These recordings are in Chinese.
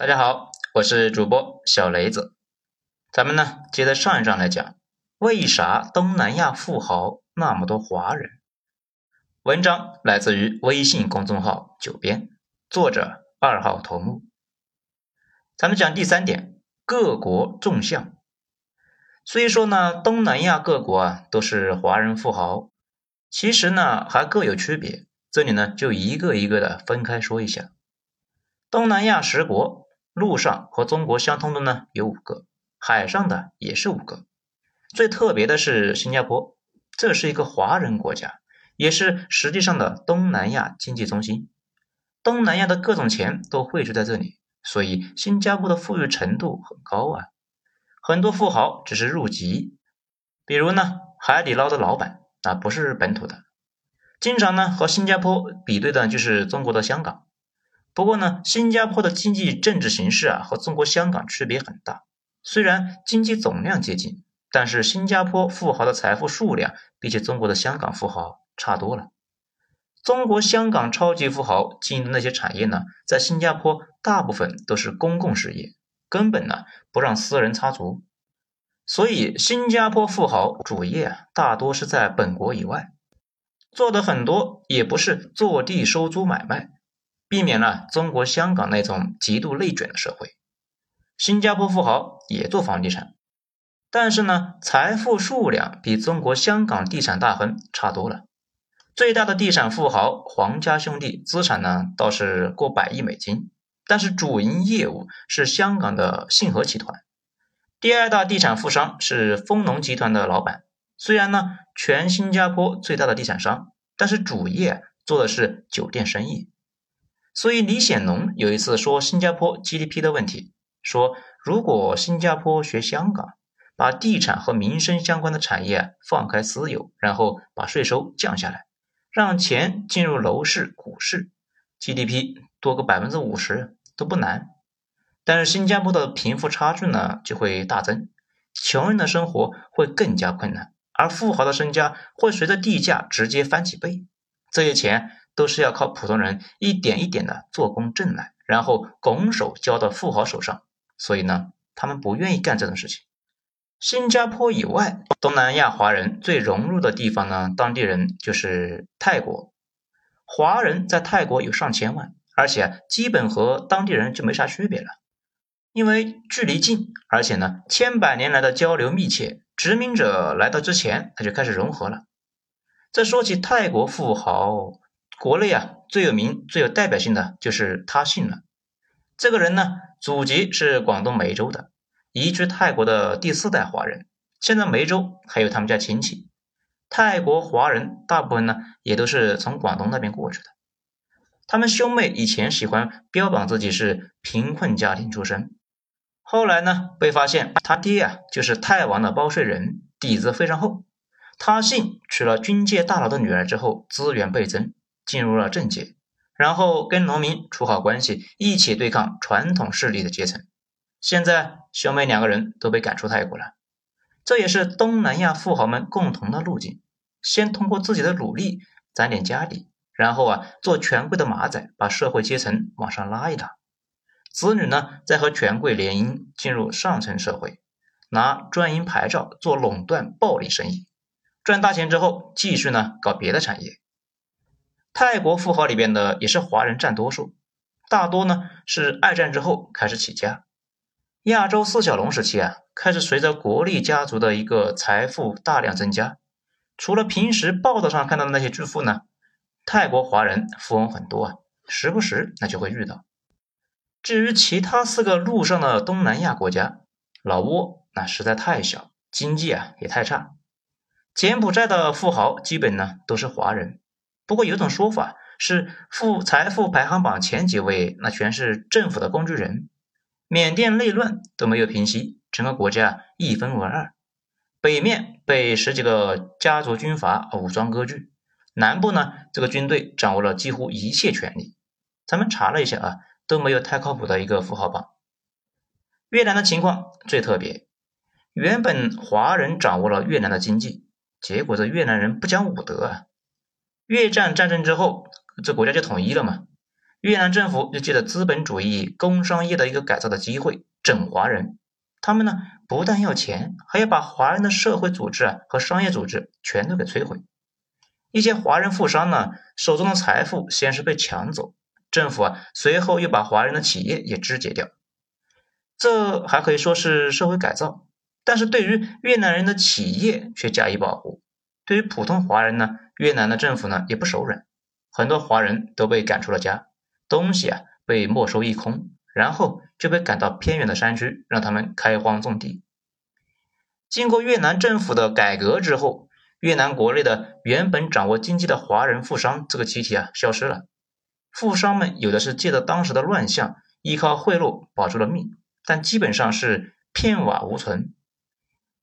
大家好，我是主播小雷子。咱们呢接着上一章来讲，为啥东南亚富豪那么多华人？文章来自于微信公众号九编，作者二号头目。咱们讲第三点，各国纵向。虽说呢，东南亚各国啊都是华人富豪，其实呢还各有区别。这里呢就一个一个的分开说一下。东南亚十国。陆上和中国相通的呢有五个，海上的也是五个。最特别的是新加坡，这是一个华人国家，也是实际上的东南亚经济中心。东南亚的各种钱都汇聚在这里，所以新加坡的富裕程度很高啊。很多富豪只是入籍，比如呢海底捞的老板啊不是本土的，经常呢和新加坡比对的就是中国的香港。不过呢，新加坡的经济政治形势啊和中国香港区别很大。虽然经济总量接近，但是新加坡富豪的财富数量比起中国的香港富豪差多了。中国香港超级富豪经营的那些产业呢，在新加坡大部分都是公共事业，根本呢不让私人插足。所以新加坡富豪主业啊大多是在本国以外，做的很多也不是坐地收租买卖。避免了中国香港那种极度内卷的社会。新加坡富豪也做房地产，但是呢，财富数量比中国香港地产大亨差多了。最大的地产富豪黄家兄弟资产呢倒是过百亿美金，但是主营业务是香港的信和集团。第二大地产富商是丰隆集团的老板，虽然呢全新加坡最大的地产商，但是主业做的是酒店生意。所以李显龙有一次说新加坡 GDP 的问题，说如果新加坡学香港，把地产和民生相关的产业放开私有，然后把税收降下来，让钱进入楼市、股市，GDP 多个百分之五十都不难。但是新加坡的贫富差距呢就会大增，穷人的生活会更加困难，而富豪的身家会随着地价直接翻几倍，这些钱。都是要靠普通人一点一点的做工挣来，然后拱手交到富豪手上，所以呢，他们不愿意干这种事情。新加坡以外，东南亚华人最融入的地方呢，当地人就是泰国。华人在泰国有上千万，而且基本和当地人就没啥区别了，因为距离近，而且呢，千百年来的交流密切，殖民者来到之前，他就开始融合了。这说起泰国富豪。国内啊最有名、最有代表性的就是他姓了。这个人呢，祖籍是广东梅州的，移居泰国的第四代华人。现在梅州还有他们家亲戚。泰国华人大部分呢，也都是从广东那边过去的。他们兄妹以前喜欢标榜自己是贫困家庭出身，后来呢，被发现他爹啊就是泰王的包税人，底子非常厚。他姓娶了军界大佬的女儿之后，资源倍增。进入了政界，然后跟农民处好关系，一起对抗传统势力的阶层。现在兄妹两个人都被赶出泰国了，这也是东南亚富豪们共同的路径：先通过自己的努力攒点家底，然后啊做权贵的马仔，把社会阶层往上拉一拉。子女呢再和权贵联姻，进入上层社会，拿专营牌照做垄断暴利生意，赚大钱之后继续呢搞别的产业。泰国富豪里边的也是华人占多数，大多呢是二战之后开始起家。亚洲四小龙时期啊，开始随着国力家族的一个财富大量增加。除了平时报道上看到的那些巨富呢，泰国华人富翁很多啊，时不时那就会遇到。至于其他四个陆上的东南亚国家，老挝那实在太小，经济啊也太差。柬埔寨的富豪基本呢都是华人。不过有种说法是，富财富排行榜前几位那全是政府的工具人。缅甸内乱都没有平息，整个国家一分为二，北面被十几个家族军阀武装割据，南部呢这个军队掌握了几乎一切权力。咱们查了一下啊，都没有太靠谱的一个富豪榜。越南的情况最特别，原本华人掌握了越南的经济，结果这越南人不讲武德啊。越战战争之后，这国家就统一了嘛。越南政府就借着资本主义工商业的一个改造的机会整华人。他们呢不但要钱，还要把华人的社会组织啊和商业组织全都给摧毁。一些华人富商呢手中的财富先是被抢走，政府啊随后又把华人的企业也肢解掉。这还可以说是社会改造，但是对于越南人的企业却加以保护。对于普通华人呢，越南的政府呢也不手软，很多华人都被赶出了家，东西啊被没收一空，然后就被赶到偏远的山区，让他们开荒种地。经过越南政府的改革之后，越南国内的原本掌握经济的华人富商这个集体啊消失了，富商们有的是借着当时的乱象，依靠贿赂保住了命。但基本上是片瓦无存，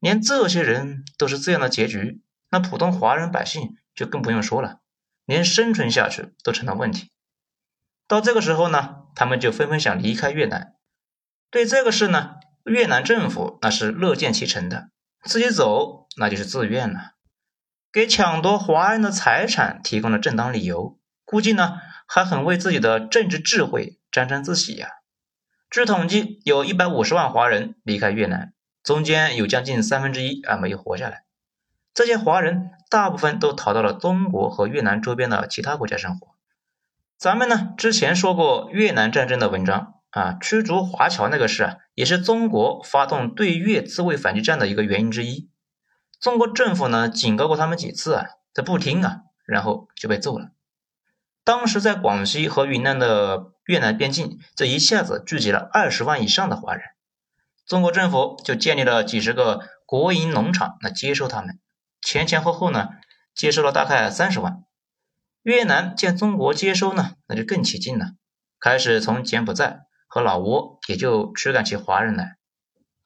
连这些人都是这样的结局，那普通华人百姓就更不用说了，连生存下去都成了问题。到这个时候呢，他们就纷纷想离开越南。对这个事呢，越南政府那是乐见其成的，自己走那就是自愿了，给抢夺华人的财产提供了正当理由，估计呢还很为自己的政治智慧沾沾自喜呀。据统计，有一百五十万华人离开越南，中间有将近三分之一啊没有活下来。这些华人大部分都逃到了中国和越南周边的其他国家生活。咱们呢之前说过越南战争的文章啊，驱逐华侨那个事啊，也是中国发动对越自卫反击战的一个原因之一。中国政府呢警告过他们几次啊，他不听啊，然后就被揍了。当时在广西和云南的越南边境，这一下子聚集了二十万以上的华人，中国政府就建立了几十个国营农场来接收他们，前前后后呢接收了大概三十万。越南见中国接收呢，那就更起劲了，开始从柬埔寨和老挝也就驱赶起华人来。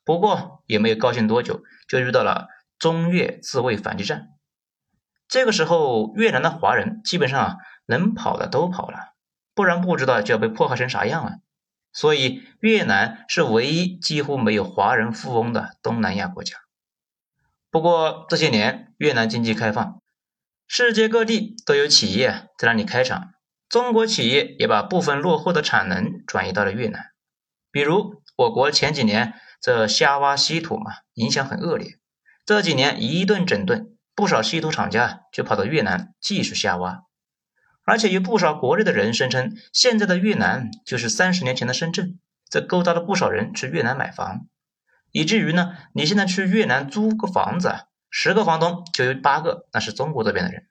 不过也没有高兴多久，就遇到了中越自卫反击战。这个时候，越南的华人基本上。能跑的都跑了，不然不知道就要被迫害成啥样了。所以越南是唯一几乎没有华人富翁的东南亚国家。不过这些年越南经济开放，世界各地都有企业在那里开厂，中国企业也把部分落后的产能转移到了越南。比如我国前几年这瞎挖稀土嘛，影响很恶劣，这几年一顿整顿，不少稀土厂家就跑到越南继续瞎挖。而且有不少国内的人声称，现在的越南就是三十年前的深圳，这勾搭了不少人去越南买房，以至于呢，你现在去越南租个房子，十个房东就有八个那是中国这边的人。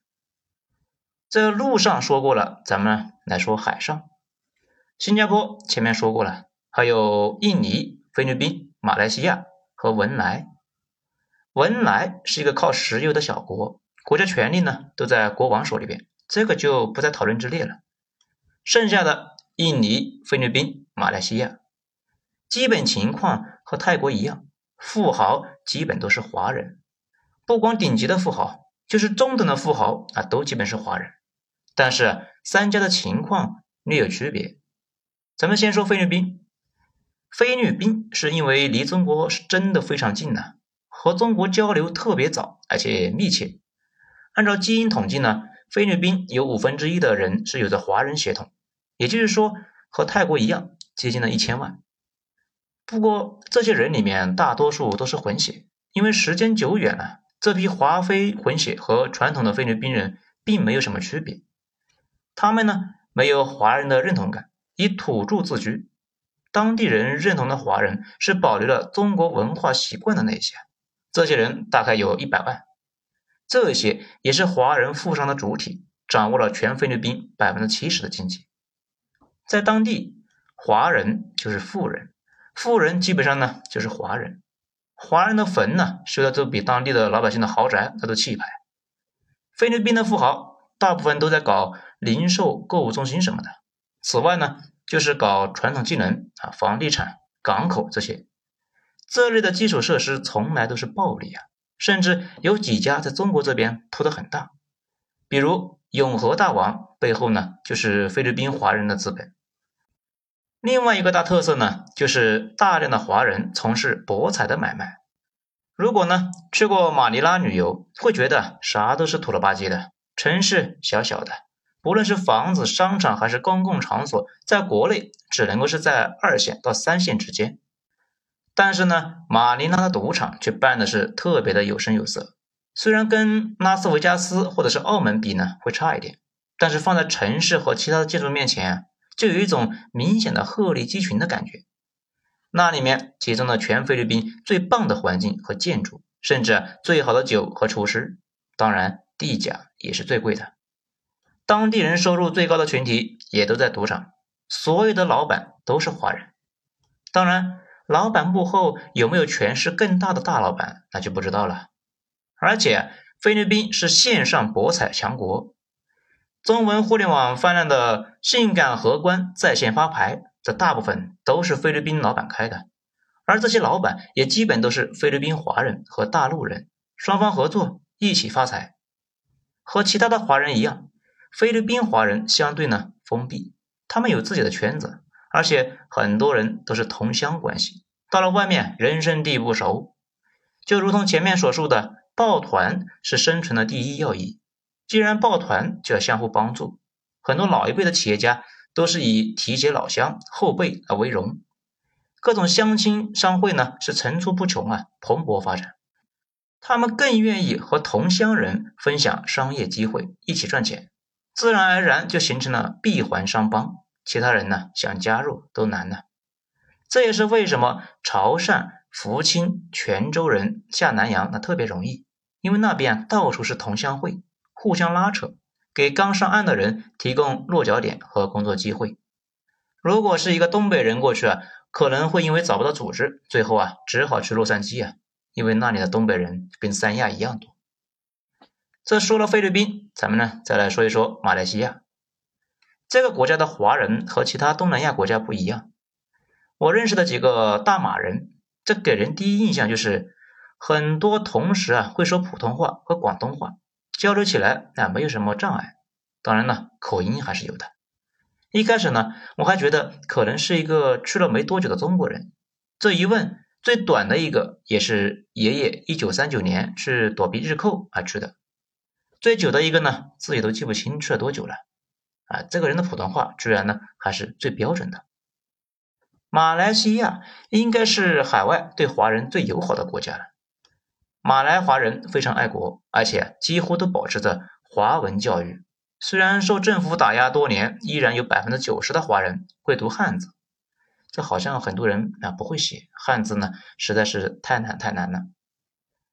这路上说过了，咱们来说海上，新加坡前面说过了，还有印尼、菲律宾、马来西亚和文莱。文莱是一个靠石油的小国，国家权力呢都在国王手里边。这个就不在讨论之列了。剩下的印尼、菲律宾、马来西亚，基本情况和泰国一样，富豪基本都是华人。不光顶级的富豪，就是中等的富豪啊，都基本是华人。但是三家的情况略有区别。咱们先说菲律宾。菲律宾是因为离中国是真的非常近呢，和中国交流特别早，而且密切。按照基因统计呢。菲律宾有五分之一的人是有着华人血统，也就是说和泰国一样，接近了一千万。不过这些人里面大多数都是混血，因为时间久远了，这批华菲混血和传统的菲律宾人并没有什么区别。他们呢没有华人的认同感，以土著自居。当地人认同的华人是保留了中国文化习惯的那些，这些人大概有一百万。这些也是华人富商的主体，掌握了全菲律宾百分之七十的经济。在当地，华人就是富人，富人基本上呢就是华人。华人的坟呢修的都比当地的老百姓的豪宅那都气派。菲律宾的富豪大部分都在搞零售、购物中心什么的。此外呢，就是搞传统技能啊，房地产、港口这些，这类的基础设施从来都是暴利啊。甚至有几家在中国这边铺的很大，比如永和大王背后呢就是菲律宾华人的资本。另外一个大特色呢就是大量的华人从事博彩的买卖。如果呢去过马尼拉旅游，会觉得啥都是土了吧唧的，城市小小的，不论是房子、商场还是公共场所，在国内只能够是在二线到三线之间。但是呢，马尼拉的赌场却办的是特别的有声有色。虽然跟拉斯维加斯或者是澳门比呢会差一点，但是放在城市和其他的建筑面前，就有一种明显的鹤立鸡群的感觉。那里面集中了全菲律宾最棒的环境和建筑，甚至最好的酒和厨师，当然地价也是最贵的。当地人收入最高的群体也都在赌场，所有的老板都是华人。当然，老板幕后有没有权势更大的大老板，那就不知道了。而且，菲律宾是线上博彩强国，中文互联网泛滥的性感荷官在线发牌。这大部分都是菲律宾老板开的，而这些老板也基本都是菲律宾华人和大陆人，双方合作一起发财。和其他的华人一样，菲律宾华人相对呢封闭，他们有自己的圈子，而且很多人都是同乡关系，到了外面人生地不熟。就如同前面所述的，抱团是生存的第一要义，既然抱团，就要相互帮助。很多老一辈的企业家。都是以提携老乡后辈而为荣，各种乡亲商会呢是层出不穷啊，蓬勃发展。他们更愿意和同乡人分享商业机会，一起赚钱，自然而然就形成了闭环商帮。其他人呢想加入都难呢。这也是为什么潮汕、福清、泉州人下南洋那特别容易，因为那边到处是同乡会，互相拉扯。给刚上岸的人提供落脚点和工作机会。如果是一个东北人过去啊，可能会因为找不到组织，最后啊只好去洛杉矶啊，因为那里的东北人跟三亚一样多。这说了菲律宾，咱们呢再来说一说马来西亚。这个国家的华人和其他东南亚国家不一样。我认识的几个大马人，这给人第一印象就是很多同时啊会说普通话和广东话。交流起来那没有什么障碍，当然了，口音还是有的。一开始呢，我还觉得可能是一个去了没多久的中国人。这一问，最短的一个也是爷爷一九三九年是躲避日寇而去的，最久的一个呢，自己都记不清去了多久了。啊，这个人的普通话居然呢还是最标准的。马来西亚应该是海外对华人最友好的国家了。马来华人非常爱国，而且几乎都保持着华文教育。虽然受政府打压多年，依然有百分之九十的华人会读汉字。这好像很多人啊不会写汉字呢，实在是太难太难了。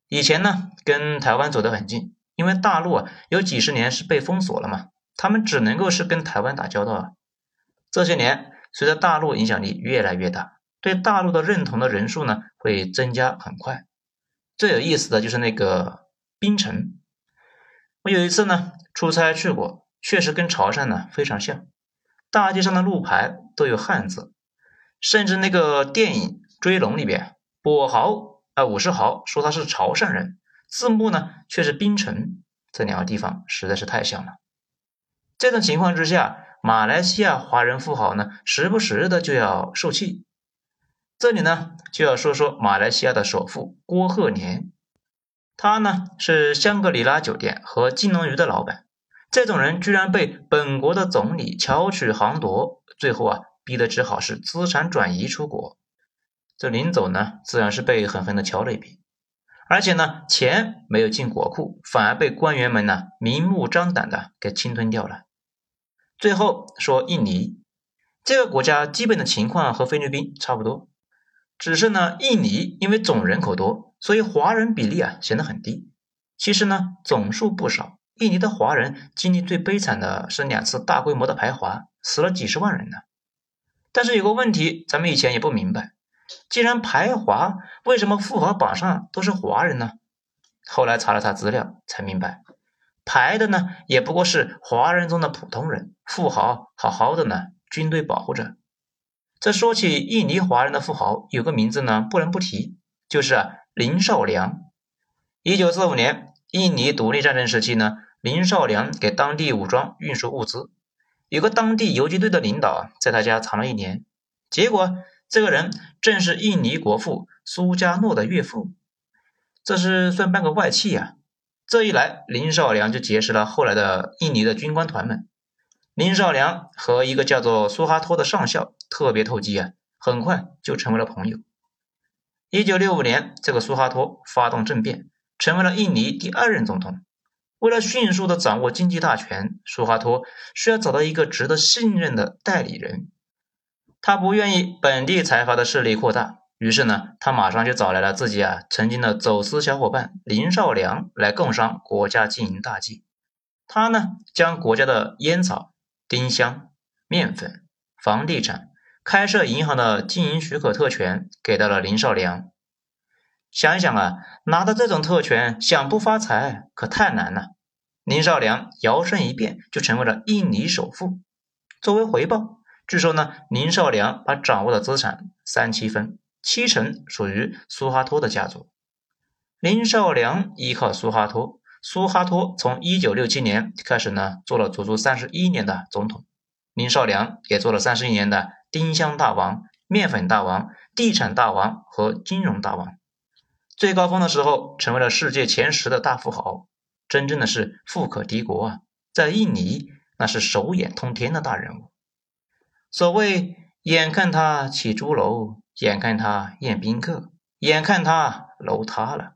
以前呢，跟台湾走得很近，因为大陆啊有几十年是被封锁了嘛，他们只能够是跟台湾打交道啊。这些年，随着大陆影响力越来越大，对大陆的认同的人数呢会增加很快。最有意思的就是那个槟城，我有一次呢出差去过，确实跟潮汕呢非常像，大街上的路牌都有汉字，甚至那个电影《追龙》里边，跛豪啊武士豪说他是潮汕人，字幕呢却是槟城，这两个地方实在是太像了。这种情况之下，马来西亚华人富豪呢时不时的就要受气。这里呢，就要说说马来西亚的首富郭鹤年，他呢是香格里拉酒店和金龙鱼的老板。这种人居然被本国的总理巧取豪夺，最后啊逼得只好是资产转移出国。这临走呢，自然是被狠狠的敲了一笔，而且呢，钱没有进国库，反而被官员们呢明目张胆的给侵吞掉了。最后说印尼这个国家，基本的情况和菲律宾差不多。只是呢，印尼因为总人口多，所以华人比例啊显得很低。其实呢，总数不少。印尼的华人经历最悲惨的是两次大规模的排华，死了几十万人呢。但是有个问题，咱们以前也不明白：既然排华，为什么富豪榜上都是华人呢？后来查了查资料，才明白，排的呢也不过是华人中的普通人，富豪好好的呢，军队保护着。这说起印尼华人的富豪，有个名字呢不能不提，就是林少良。一九四五年，印尼独立战争时期呢，林少良给当地武装运输物资，有个当地游击队的领导啊在他家藏了一年，结果这个人正是印尼国父苏加诺的岳父，这是算半个外戚呀。这一来，林少良就结识了后来的印尼的军官团们，林少良和一个叫做苏哈托的上校特别投机啊，很快就成为了朋友。一九六五年，这个苏哈托发动政变，成为了印尼第二任总统。为了迅速的掌握经济大权，苏哈托需要找到一个值得信任的代理人。他不愿意本地财阀的势力扩大，于是呢，他马上就找来了自己啊曾经的走私小伙伴林少良来共商国家经营大计。他呢，将国家的烟草。丁香、面粉、房地产、开设银行的经营许可特权给到了林少良。想一想啊，拿到这种特权，想不发财可太难了。林少良摇身一变就成为了印尼首富。作为回报，据说呢，林少良把掌握的资产三七分，七成属于苏哈托的家族。林少良依靠苏哈托。苏哈托从一九六七年开始呢，做了足足三十一年的总统。林少良也做了三十一年的丁香大王、面粉大王、地产大王和金融大王。最高峰的时候，成为了世界前十的大富豪，真正的是富可敌国啊！在印尼，那是手眼通天的大人物。所谓“眼看他起朱楼，眼看他宴宾客，眼看他楼塌了”。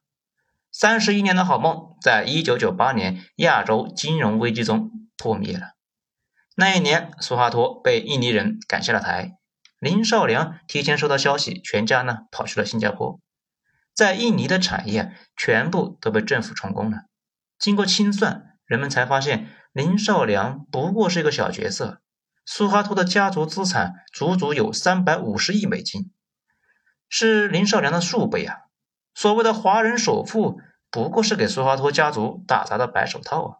三十一年的好梦，在一九九八年亚洲金融危机中破灭了。那一年，苏哈托被印尼人赶下了台。林少良提前收到消息，全家呢跑去了新加坡。在印尼的产业全部都被政府充公了。经过清算，人们才发现林少良不过是一个小角色。苏哈托的家族资产足足有三百五十亿美金，是林少良的数倍啊！所谓的华人首富。不过是给苏哈托家族打砸的白手套啊！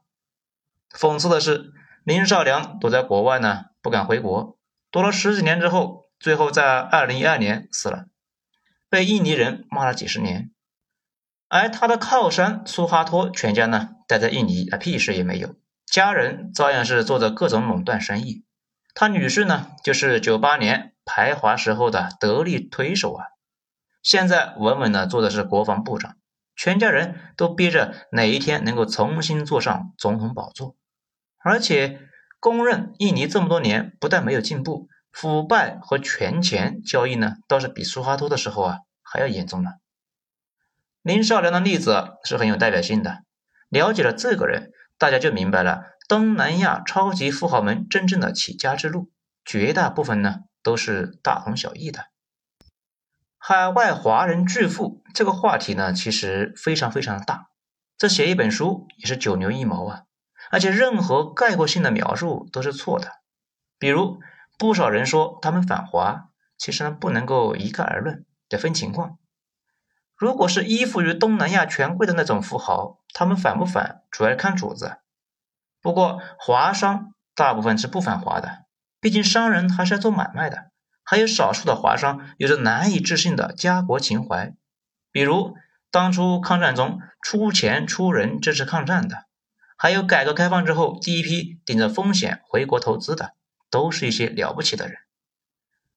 讽刺的是，林少良躲在国外呢，不敢回国，躲了十几年之后，最后在二零一二年死了，被印尼人骂了几十年。而他的靠山苏哈托全家呢，待在印尼啊，屁事也没有，家人照样是做着各种垄断生意。他女婿呢，就是九八年排华时候的得力推手啊，现在稳稳的做的是国防部长。全家人都憋着哪一天能够重新坐上总统宝座，而且公认印尼这么多年不但没有进步，腐败和权钱交易呢倒是比苏哈托的时候啊还要严重了。林少良的例子是很有代表性的，了解了这个人，大家就明白了东南亚超级富豪们真正的起家之路，绝大部分呢都是大同小异的。海外华人巨富这个话题呢，其实非常非常的大，这写一本书也是九牛一毛啊！而且任何概括性的描述都是错的。比如，不少人说他们反华，其实呢不能够一概而论，得分情况。如果是依附于东南亚权贵的那种富豪，他们反不反，主要看主子。不过华商大部分是不反华的，毕竟商人还是要做买卖的。还有少数的华商有着难以置信的家国情怀，比如当初抗战中出钱出人支持抗战的，还有改革开放之后第一批顶着风险回国投资的，都是一些了不起的人。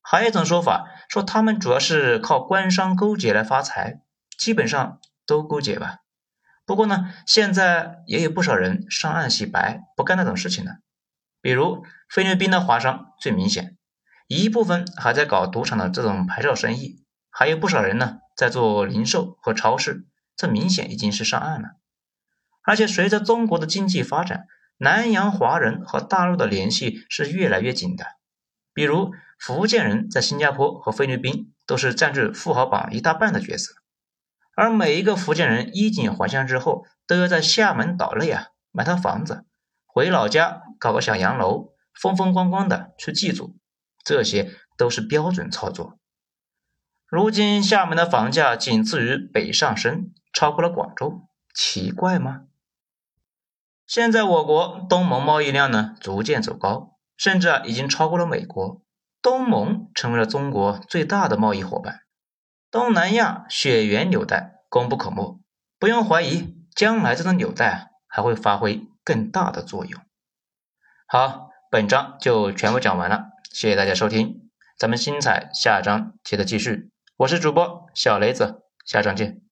还有一种说法说他们主要是靠官商勾结来发财，基本上都勾结吧。不过呢，现在也有不少人上岸洗白，不干那种事情了。比如菲律宾的华商最明显。一部分还在搞赌场的这种牌照生意，还有不少人呢在做零售和超市，这明显已经是上岸了。而且随着中国的经济发展，南洋华人和大陆的联系是越来越紧的。比如福建人在新加坡和菲律宾都是占据富豪榜一大半的角色，而每一个福建人衣锦还乡之后，都要在厦门岛内啊买套房子，回老家搞个小洋楼，风风光光的去祭祖。这些都是标准操作。如今厦门的房价仅次于北上深，超过了广州，奇怪吗？现在我国东盟贸易量呢逐渐走高，甚至啊已经超过了美国，东盟成为了中国最大的贸易伙伴。东南亚血缘纽带功不可没，不用怀疑，将来这种纽带啊还会发挥更大的作用。好，本章就全部讲完了。谢谢大家收听，咱们精彩下章接着继续。我是主播小雷子，下章见。